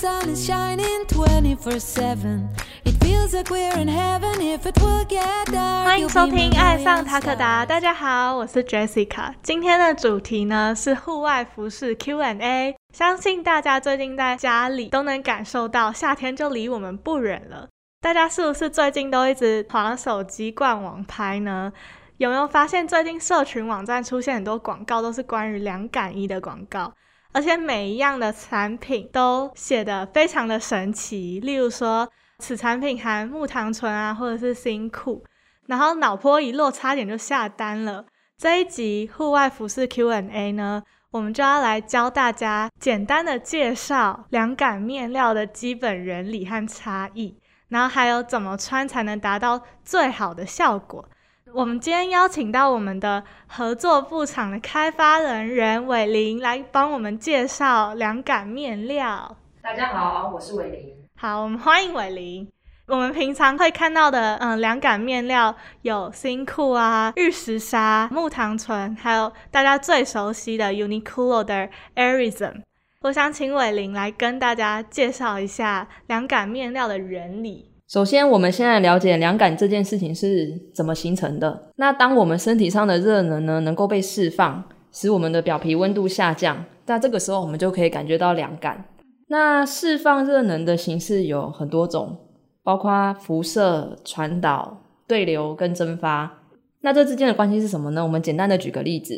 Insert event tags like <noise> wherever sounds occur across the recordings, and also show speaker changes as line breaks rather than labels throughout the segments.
sun is shining 24/7. It feels like we're in heaven if it will get dark.
欢迎收听《爱上塔可达》，大家好，我是 Jessica。今天的主题呢是户外服饰 Q&A。相信大家最近在家里都能感受到夏天就离我们不远了。大家是不是最近都一直划手机逛网拍呢？有没有发现最近社群网站出现很多广告，都是关于凉感衣的广告？而且每一样的产品都写得非常的神奇，例如说此产品含木糖醇啊，或者是新裤，然后脑波一落，差点就下单了。这一集户外服饰 Q&A 呢，我们就要来教大家简单的介绍凉感面料的基本原理和差异，然后还有怎么穿才能达到最好的效果。我们今天邀请到我们的合作布厂的开发人任伟林来帮我们介绍凉感面料。
大家好，我是伟林。
好，我们欢迎伟林。我们平常会看到的，嗯，凉感面料有新裤啊、玉石纱、木糖醇，还有大家最熟悉的 Uniqlo 的 Airism。我想请伟林来跟大家介绍一下凉感面料的原理。
首先，我们先来了解凉感这件事情是怎么形成的。那当我们身体上的热能呢能够被释放，使我们的表皮温度下降，那这个时候我们就可以感觉到凉感。那释放热能的形式有很多种，包括辐射、传导、对流跟蒸发。那这之间的关系是什么呢？我们简单的举个例子，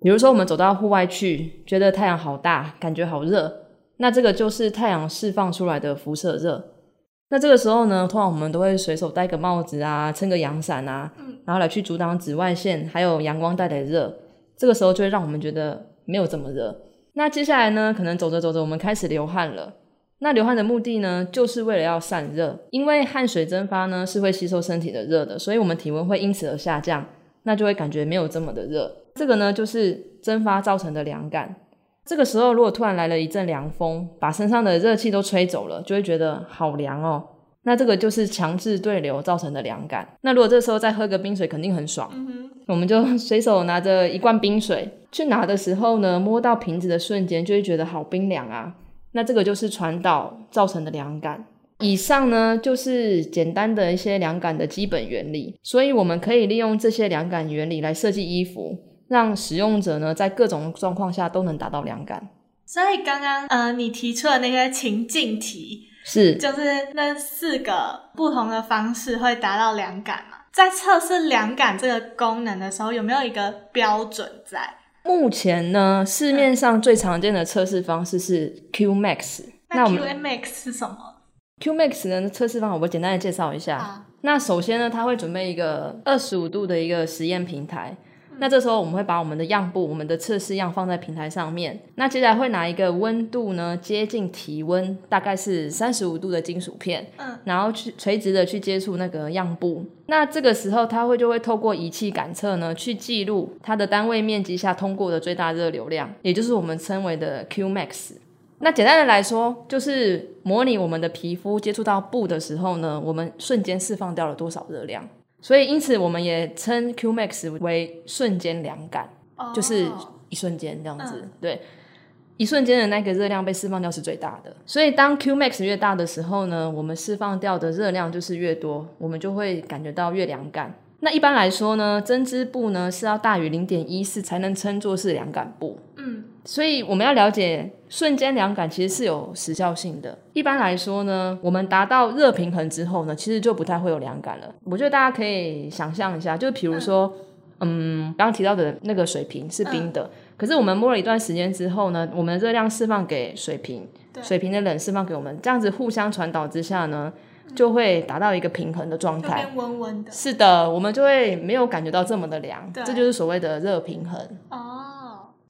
比如说我们走到户外去，觉得太阳好大，感觉好热，那这个就是太阳释放出来的辐射热。那这个时候呢，通常我们都会随手戴个帽子啊，撑个阳伞啊，然后来去阻挡紫外线还有阳光带来的热。这个时候就会让我们觉得没有这么热。那接下来呢，可能走着走着，我们开始流汗了。那流汗的目的呢，就是为了要散热，因为汗水蒸发呢是会吸收身体的热的，所以我们体温会因此而下降，那就会感觉没有这么的热。这个呢，就是蒸发造成的凉感。这个时候，如果突然来了一阵凉风，把身上的热气都吹走了，就会觉得好凉哦。那这个就是强制对流造成的凉感。那如果这时候再喝个冰水，肯定很爽。
嗯
我们就随手拿着一罐冰水去拿的时候呢，摸到瓶子的瞬间就会觉得好冰凉啊。那这个就是传导造成的凉感。以上呢就是简单的一些凉感的基本原理，所以我们可以利用这些凉感原理来设计衣服，让使用者呢在各种状况下都能达到凉感。
所以刚刚呃你提出的那些情境题，
是
就是那四个不同的方式会达到凉感嘛？在测试凉感这个功能的时候，有没有一个标准在？
目前呢，市面上最常见的测试方式是 Q Max。
那
我们
Q Max 是什么
？Q Max 的测试方法，我简单的介绍一下。
啊
那首先呢，它会准备一个二十五度的一个实验平台。那这时候我们会把我们的样布、我们的测试样放在平台上面。那接下来会拿一个温度呢接近体温，大概是三十五度的金属片，
嗯，
然后去垂直的去接触那个样布。那这个时候它会就会透过仪器感测呢，去记录它的单位面积下通过的最大热流量，也就是我们称为的 Q Max。那简单的来说，就是模拟我们的皮肤接触到布的时候呢，我们瞬间释放掉了多少热量。所以因此我们也称 Q Max 为瞬间凉感，就是
哦
一瞬间这样子。
嗯
对，一瞬间的那个热量被释放掉是最大的。所以当 Q Max 越大的时候呢，我们释放掉的热量就是越多，我们就会感觉到越凉感。那一般来说呢，针织布呢是要大于零点一四才能称作是凉感布。
嗯，
所以我们要了解瞬间凉感其实是有时效性的。一般来说呢，我们达到热平衡之后呢，其实就不太会有凉感了。我觉得大家可以想象一下，就比如说，嗯，刚刚提到的那个水瓶是冰的，可是我们摸了一段时间之后呢，我们的热量释放给水瓶，水瓶的冷释放给我们，这样子互相传导之下呢，就会达到一个平衡的状态。
温温的。
是的，我们就会没有感觉到这么的凉，
对
这就是所谓的热平衡。
哦，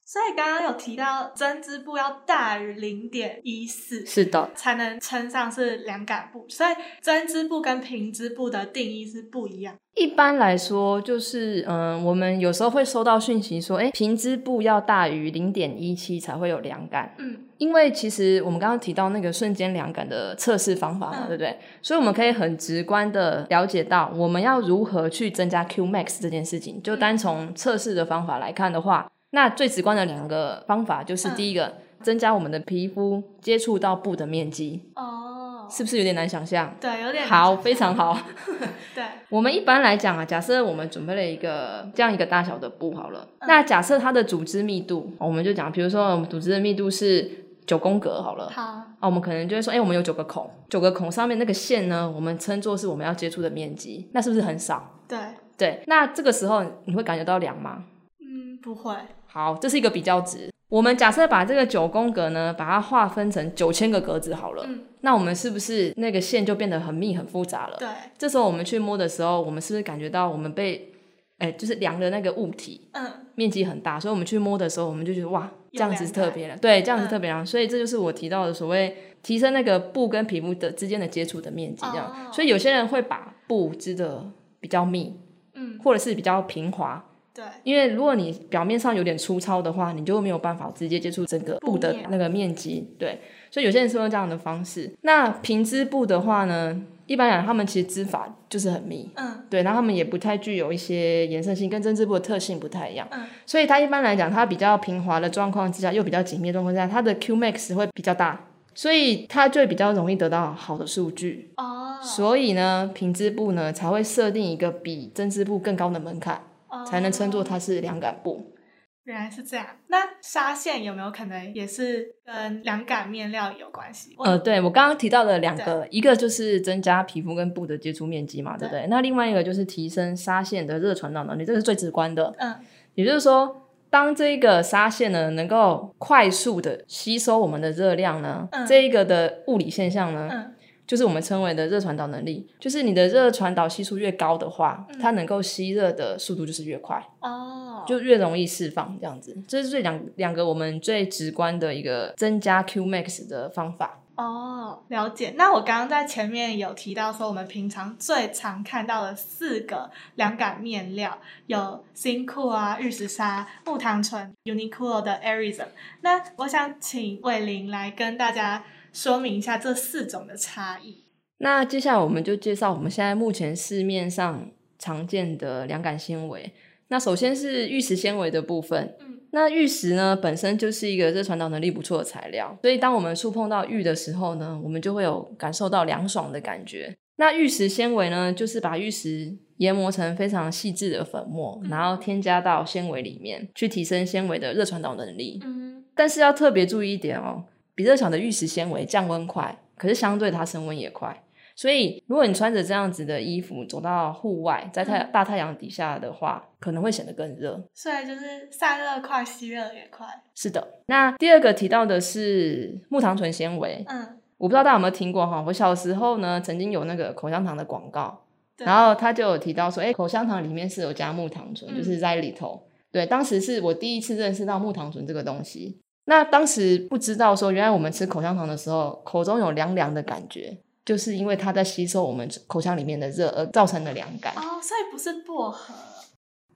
所以刚刚有提到针织布要大于零点一四，
是的，
才能称上是凉感布，所以针织布跟平织布的定义是不一样。
一般来说，就是嗯，我们有时候会收到讯息说，哎，平织布要大于零点一七才会有凉感。
嗯，
因为其实我们刚刚提到那个瞬间凉感的测试方法嘛，
嗯
对不对？所以我们可以很直观的了解到，我们要如何去增加 Q max 这件事情。就单从测试的方法来看的话，那最直观的两个方法就是
嗯
第一个，增加我们的皮肤接触到布的面积，
哦，
是不是有点难想象？
对，有点
好，非常好。<laughs>
对，<laughs>
我们一般来讲啊，假设我们准备了一个这样一个大小的布好了，那假设它的组织密度，我们就讲，比如说我们组织的密度是九宫格好了，
好，
啊，我们可能就会说，哎、我们有九个孔，九个孔上面那个线呢，我们称作是我们要接触的面积，那是不是很少？
对，
对，那这个时候你会感觉到凉吗？
嗯，不会，
好，这是一个比较值。我们假设把这个九宫格呢，把它划分成九千个格子好了，
嗯。
那我们是不是那个线就变得很密很复杂了？
对，
这时候我们去摸的时候，我们是不是感觉到我们被，哎、就是量的那个物体
嗯，
面积很大，所以我们去摸的时候，我们就觉得哇，这样子
是
特别了，对，这样子
嗯。
特别凉，所以这就是我提到的所谓提升那个布跟皮肤的之间的接触的面积，这样。
哦。
所以有些人会把布织的比较密，
嗯，
或者是比较平滑，
对，
因为如果你表面上有点粗糙的话，你就没有办法直接接触整个布的那个面积。对，所以有些人是用这样的方式。那平织布的话呢，一般来讲他们其实织法就是很密，
嗯
对，然后他们也不太具有一些延伸性，跟针织布的特性不太一样。
嗯，
所以它一般来讲，它比较平滑的状况之下，又比较紧密的状况之下，它的 Q max 会比较大，所以它就比较容易得到好的数据。
哦，
所以呢，平织布呢才会设定一个比针织布更高的门槛，才能称作
哦
它是凉感布。
原来是这样。那纱线有没有可能也是跟凉感面料有关系？
呃，对我刚刚提到的两个，一个就是增加皮肤跟布的接触面积嘛，对不对？那另外一个就是提升纱线的热传导能力，这个是最直观的。
嗯
也就是说，当这个纱线呢能够快速的吸收我们的热量呢，
嗯
这一个的物理现象呢，
嗯
就是我们称为的热传导能力。就是你的热传导系数越高的话，
嗯
它能够吸热的速度就是越快，
哦，
就越容易释放这样子。这是最两两个我们最直观的一个增加 Q max 的方法。
哦，了解。那我刚刚在前面有提到说，我们平常最常看到的四个凉感面料有新裤啊、玉石纱、木糖醇、Uniqlo 的 Airism。那我想请伟玲来跟大家说明一下这四种的差异。
那接下来我们就介绍我们现在目前市面上常见的凉感纤维。那首先是玉石纤维的部分，
嗯
那玉石呢本身就是一个热传导能力不错的材料，所以当我们触碰到玉的时候呢，我们就会有感受到凉爽的感觉。那玉石纤维呢，就是把玉石研磨成非常细致的粉末，
嗯
然后添加到纤维里面，去提升纤维的热传导能力。
嗯
但是要特别注意一点哦，比热巧的玉石纤维降温快，可是相对它升温也快。所以，如果你穿着这样子的衣服走到户外，在太
嗯
大太阳底下的话，可能会显得更热。
所以就是散热快，吸热也快。
是的，那第二个提到的是木糖醇纤维，
嗯，
我不知道大家有没有听过哈。我小时候呢，曾经有那个口香糖的广告，然后他就有提到说，哎、口香糖里面是有加木糖醇，
嗯
就是在里头。对，当时是我第一次认识到木糖醇这个东西。那当时不知道说，原来我们吃口香糖的时候，口中有凉凉的感觉，就是因为它在吸收我们口腔里面的热而造成的凉感。
哦，所以不是薄荷。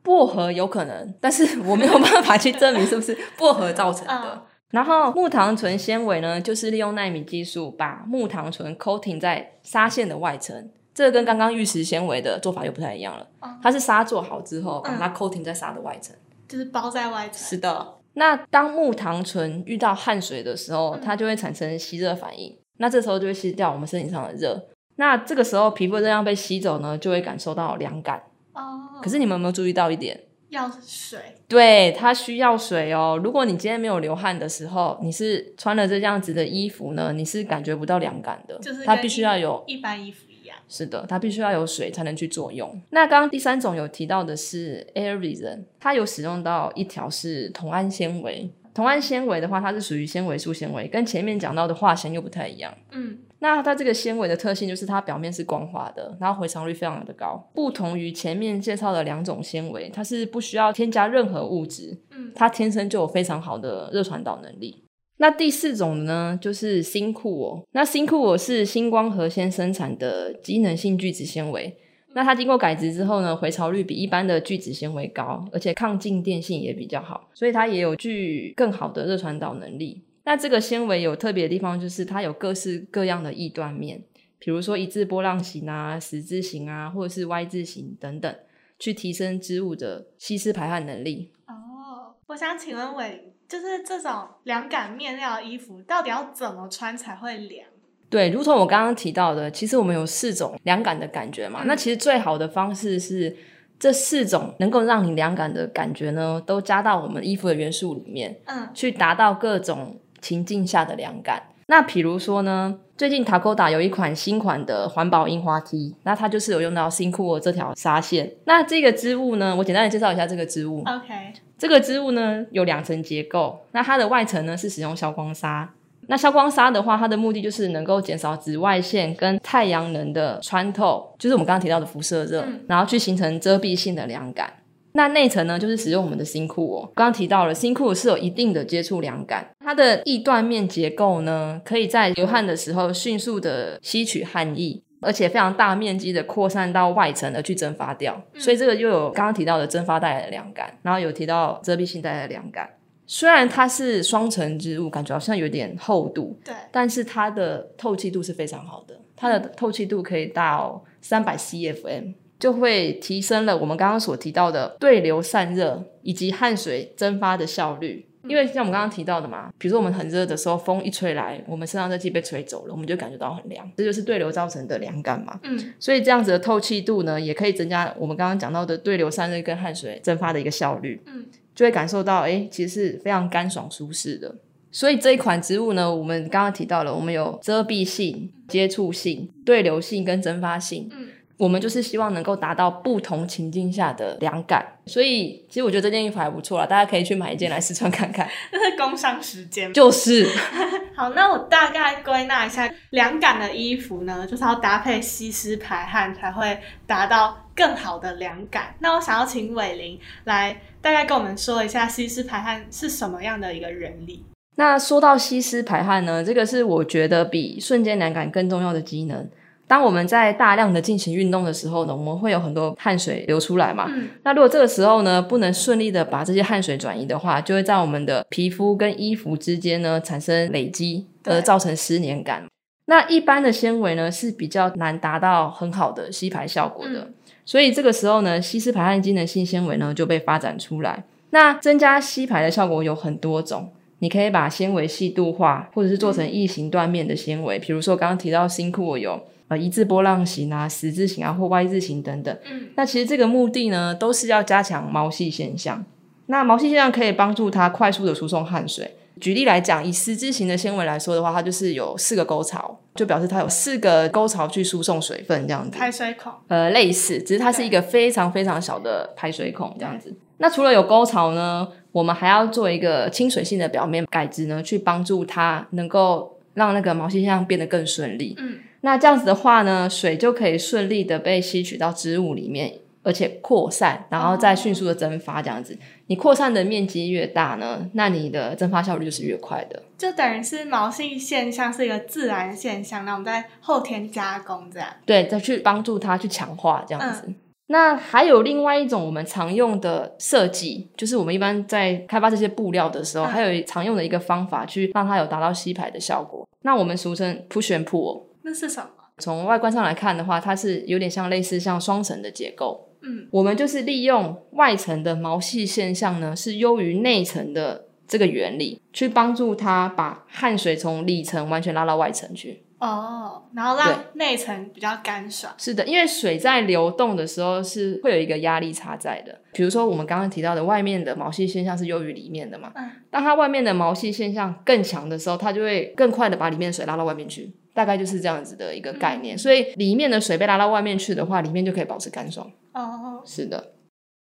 薄荷有可能，但是 <laughs> 我没有办法去证明是不是薄荷造成的。
嗯
然后木糖醇纤维呢，就是利用纳米技术把木糖醇 coating 在纱线的外层，这个跟刚刚玉石纤维的做法又不太一样了。
哦
它是纱做好之后，把
嗯
它 coating 在纱的外层。
就是包在外层。
是的。那当木糖醇遇到汗水的时候，
嗯
它就会产生吸热反应，那这时候就会吸掉我们身体上的热。那这个时候皮肤的热量被吸走呢，就会感受到凉感。
哦，
可是你们有没有注意到一点？
要水。
对，它需要水哦。如果你今天没有流汗的时候，你是穿了这样子的衣服呢，你是感觉不到凉感的。
就是
它必须要有，
一般衣服。
是的，它必须要有水才能去作用。那刚刚第三种有提到的是 Air Resin，它有使用到一条是同氨纤维。同氨纤维的话，它是属于纤维素纤维，跟前面讲到的化纤又不太一样。
嗯
那它这个纤维的特性就是它表面是光滑的，然后回潮率非常的高，不同于前面介绍的两种纤维，它是不需要添加任何物质，
嗯
它天生就有非常好的热传导能力。那第四种呢，就是新酷哦。那新酷哦是星光核纤生产的机能性聚酯纤维。那它经过改质之后呢，回潮率比一般的聚酯纤维高，而且抗静电性也比较好，所以它也有具更好的热传导能力。那这个纤维有特别的地方，就是它有各式各样的异断面，比如说一字波浪形啊、十字形啊，或者是 Y 字形等等，去提升织物的吸湿排汗能力。
哦，我想请问伟，就是这种凉感面料的衣服，到底要怎么穿才会凉？
对，如同我刚刚提到的，其实我们有四种凉感的感觉嘛。那其实最好的方式是这四种能够让你凉感的感觉呢，都加到我们衣服的元素里面，
嗯，
去达到各种情境下的凉感。那比如说呢，最近 Takoda 有一款新款的环保樱花 T，那它就是有用到新裤这条纱线。那这个织物呢，我简单的介绍一下这个织物。
OK，
这个织物呢有两层结构，那它的外层呢是使用消光纱。那消光纱的话，它的目的就是能够减少紫外线跟太阳能的穿透，就是我们刚刚提到的辐射热，然后去形成遮蔽性的凉感。那内层呢，就是使用我们的新裤哦。刚刚提到了新裤是有一定的接触凉感，它的易断面结构呢，可以在流汗的时候迅速的吸取汗液，而且非常大面积的扩散到外层而去蒸发掉。所以这个又有刚刚提到的蒸发带来的凉感，然后有提到遮蔽性带来的凉感。虽然它是双层织物，感觉好像有点厚度，
对，
但是它的透气度是非常好的，它的透气度可以到三百 CFM，就会提升了我们刚刚所提到的对流散热以及汗水蒸发的效率。因为像我们刚刚提到的嘛，比如说我们很热的时候，风一吹来，我们身上热气被吹走了，我们就感觉到很凉，这就是对流造成的凉感嘛。
嗯，
所以这样子的透气度呢，也可以增加我们刚刚讲到的对流散热跟汗水蒸发的一个效率。
嗯，
就会感受到，哎，其实是非常干爽舒适的。所以这一款植物呢，我们刚刚提到了，我们有遮蔽性、接触性、对流性跟蒸发性。
嗯，
我们就是希望能够达到不同情境下的凉感。所以，其实我觉得这件衣服还不错啦，大家可以去买一件来试穿看看。<laughs>
那是工商时间。
就是，<laughs>
好，那我大概归纳一下，凉感的衣服呢，就是要搭配吸湿排汗，才会达到更好的凉感。那我想要请伟玲来大概跟我们说一下吸湿排汗是什么样的一个原理。
那说到吸湿排汗呢，这个是我觉得比瞬间凉感更重要的机能。当我们在大量的进行运动的时候呢，我们会有很多汗水流出来嘛。
嗯
那如果这个时候呢，不能顺利的把这些汗水转移的话，就会在我们的皮肤跟衣服之间呢产生累积，而造成湿黏感。那一般的纤维呢是比较难达到很好的吸排效果的，
嗯
所以这个时候呢，吸湿排汗机能性纤维呢就被发展出来。那增加吸排的效果有很多种，你可以把纤维细度化，或者是做成异形断面的纤维，比如说刚刚提到新裤有呃一字波浪形啊、十字形啊或 Y 字形等等。
嗯
那其实这个目的呢，都是要加强毛细现象。那毛细现象可以帮助它快速的输送汗水。举例来讲，以十字形的纤维来说的话，它就是有四个沟槽，就表示它有四个沟槽去输送水分这样子。
排水孔。
呃，类似，只是它是一个非常非常小的排水孔这样子。那除了有沟槽呢，我们还要做一个亲水性的表面改质呢，去帮助它能够让那个毛细现象变得更顺利。
嗯，
那这样子的话呢，水就可以顺利的被吸取到植物里面，而且扩散，然后再迅速的蒸发。这样子，你扩散的面积越大呢，那你的蒸发效率就是越快的。
就等于是毛细现象是一个自然现象，那我们在后天加工这样。
对，再去帮助它去强化这样子。那还有另外一种我们常用的设计，就是我们一般在开发这些布料的时候，
嗯
还有常用的一个方法，去让它有达到吸排的效果。那我们俗称 push and pull。
那是什么？
从外观上来看的话，它是有点像类似像双层的结构。
嗯，
我们就是利用外层的毛细现象呢，是优于内层的这个原理，去帮助它把汗水从里层完全拉到外层去。
哦，然后让内层比较干爽。
是的，因为水在流动的时候是会有一个压力差在的。比如说我们刚刚提到的，外面的毛细现象是优于里面的嘛。
嗯。
当它外面的毛细现象更强的时候，它就会更快的把里面的水拉到外面去。大概就是这样子的一个概念。所以里面的水被拉到外面去的话，里面就可以保持干爽。
哦，
是的。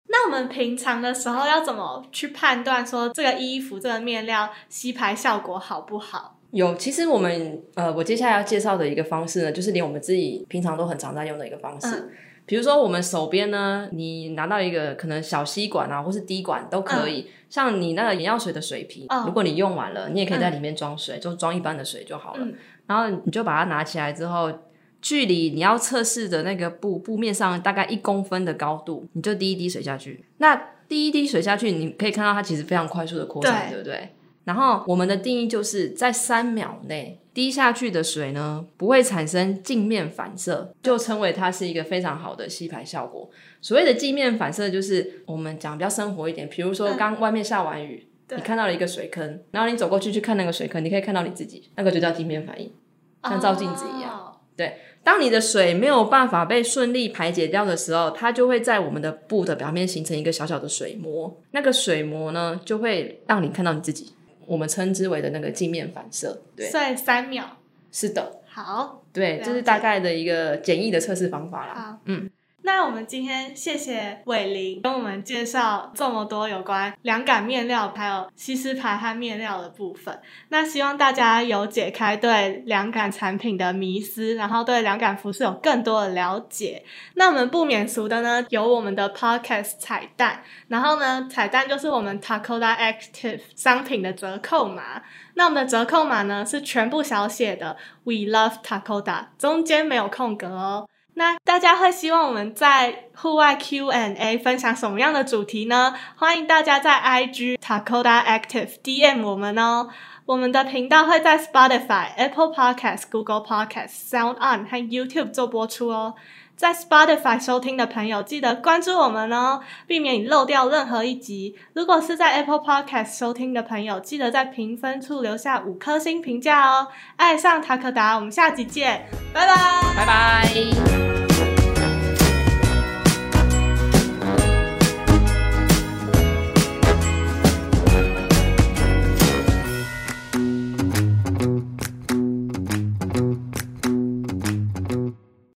那我们平常的时候要怎么去判断说这个衣服、这个面料吸排效果好不好？
有，其实我们呃，我接下来要介绍的一个方式呢，就是连我们自己平常都很常在用的一个方式。
嗯
比如说，我们手边呢，你拿到一个可能小吸管啊，或是滴管都可以。像你那个眼药水的水瓶，
嗯
如果你用完了，你也可以在里面装水，就装一般的水就好了。
嗯
然后你就把它拿起来之后，距离你要测试的那个布布面上大概一公分的高度，你就滴一滴水下去。那滴一滴水下去，你可以看到它其实非常快速的扩散，
对
对不对？然后我们的定义就是在三秒内滴下去的水呢，不会产生镜面反射，就称为它是一个非常好的吸排效果。所谓的镜面反射，就是我们讲比较生活一点，比如说
嗯
刚外面下完雨，
对
你看到了一个水坑，然后你走过去去看那个水坑，你可以看到你自己，那个就叫镜面反应，像照镜子一样。
哦
当你的水没有办法被顺利排解掉的时候，它就会在我们的布的表面形成一个小小的水膜。那个水膜呢，就会让你看到你自己，我们称之为的那个镜面反射。对，
算三秒。
是的，
好，
对，这是大概的一个简易的测试方法啦。
好，
嗯，
那我们今天谢谢伟林跟我们介绍这么多有关凉感面料还有吸湿排汗面料的部分。那希望大家有解开对凉感产品的迷思，然后对凉感服饰有更多的了解。那我们不免俗的呢，有我们的 podcast 彩蛋，然后呢，彩蛋就是我们 Takoda Active 商品的折扣码。那我们的折扣码呢是全部小写的 We Love Takoda，中间没有空格哦。那大家会希望我们在户外 Q&A 分享什么样的主题呢？欢迎大家在 IG Takoda Active DM 我们哦。我们的频道会在 Spotify、Apple Podcast、Google Podcast、Sound On 和 YouTube 做播出哦。在 Spotify 收听的朋友，记得关注我们哦，避免你漏掉任何一集。如果是在 Apple Podcast 收听的朋友，记得在评分处留下五颗星评价哦。爱上塔可达，我们下集见，拜拜。
拜拜。